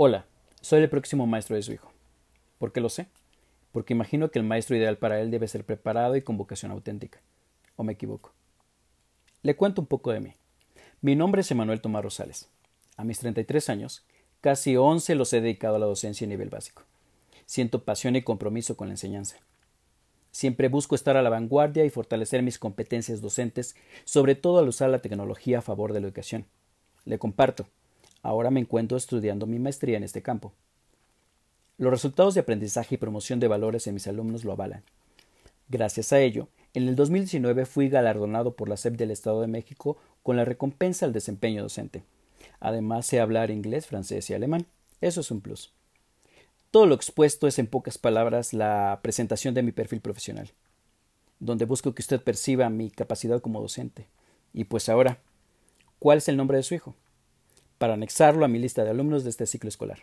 Hola, soy el próximo maestro de su hijo. ¿Por qué lo sé? Porque imagino que el maestro ideal para él debe ser preparado y con vocación auténtica. ¿O me equivoco? Le cuento un poco de mí. Mi nombre es Emanuel Tomás Rosales. A mis 33 años, casi 11 los he dedicado a la docencia a nivel básico. Siento pasión y compromiso con la enseñanza. Siempre busco estar a la vanguardia y fortalecer mis competencias docentes, sobre todo al usar la tecnología a favor de la educación. Le comparto, Ahora me encuentro estudiando mi maestría en este campo. Los resultados de aprendizaje y promoción de valores en mis alumnos lo avalan. Gracias a ello, en el 2019 fui galardonado por la SEP del Estado de México con la recompensa al desempeño docente. Además sé hablar inglés, francés y alemán. Eso es un plus. Todo lo expuesto es en pocas palabras la presentación de mi perfil profesional, donde busco que usted perciba mi capacidad como docente. Y pues ahora, ¿cuál es el nombre de su hijo? Para anexarlo a mi lista de alumnos de este ciclo escolar.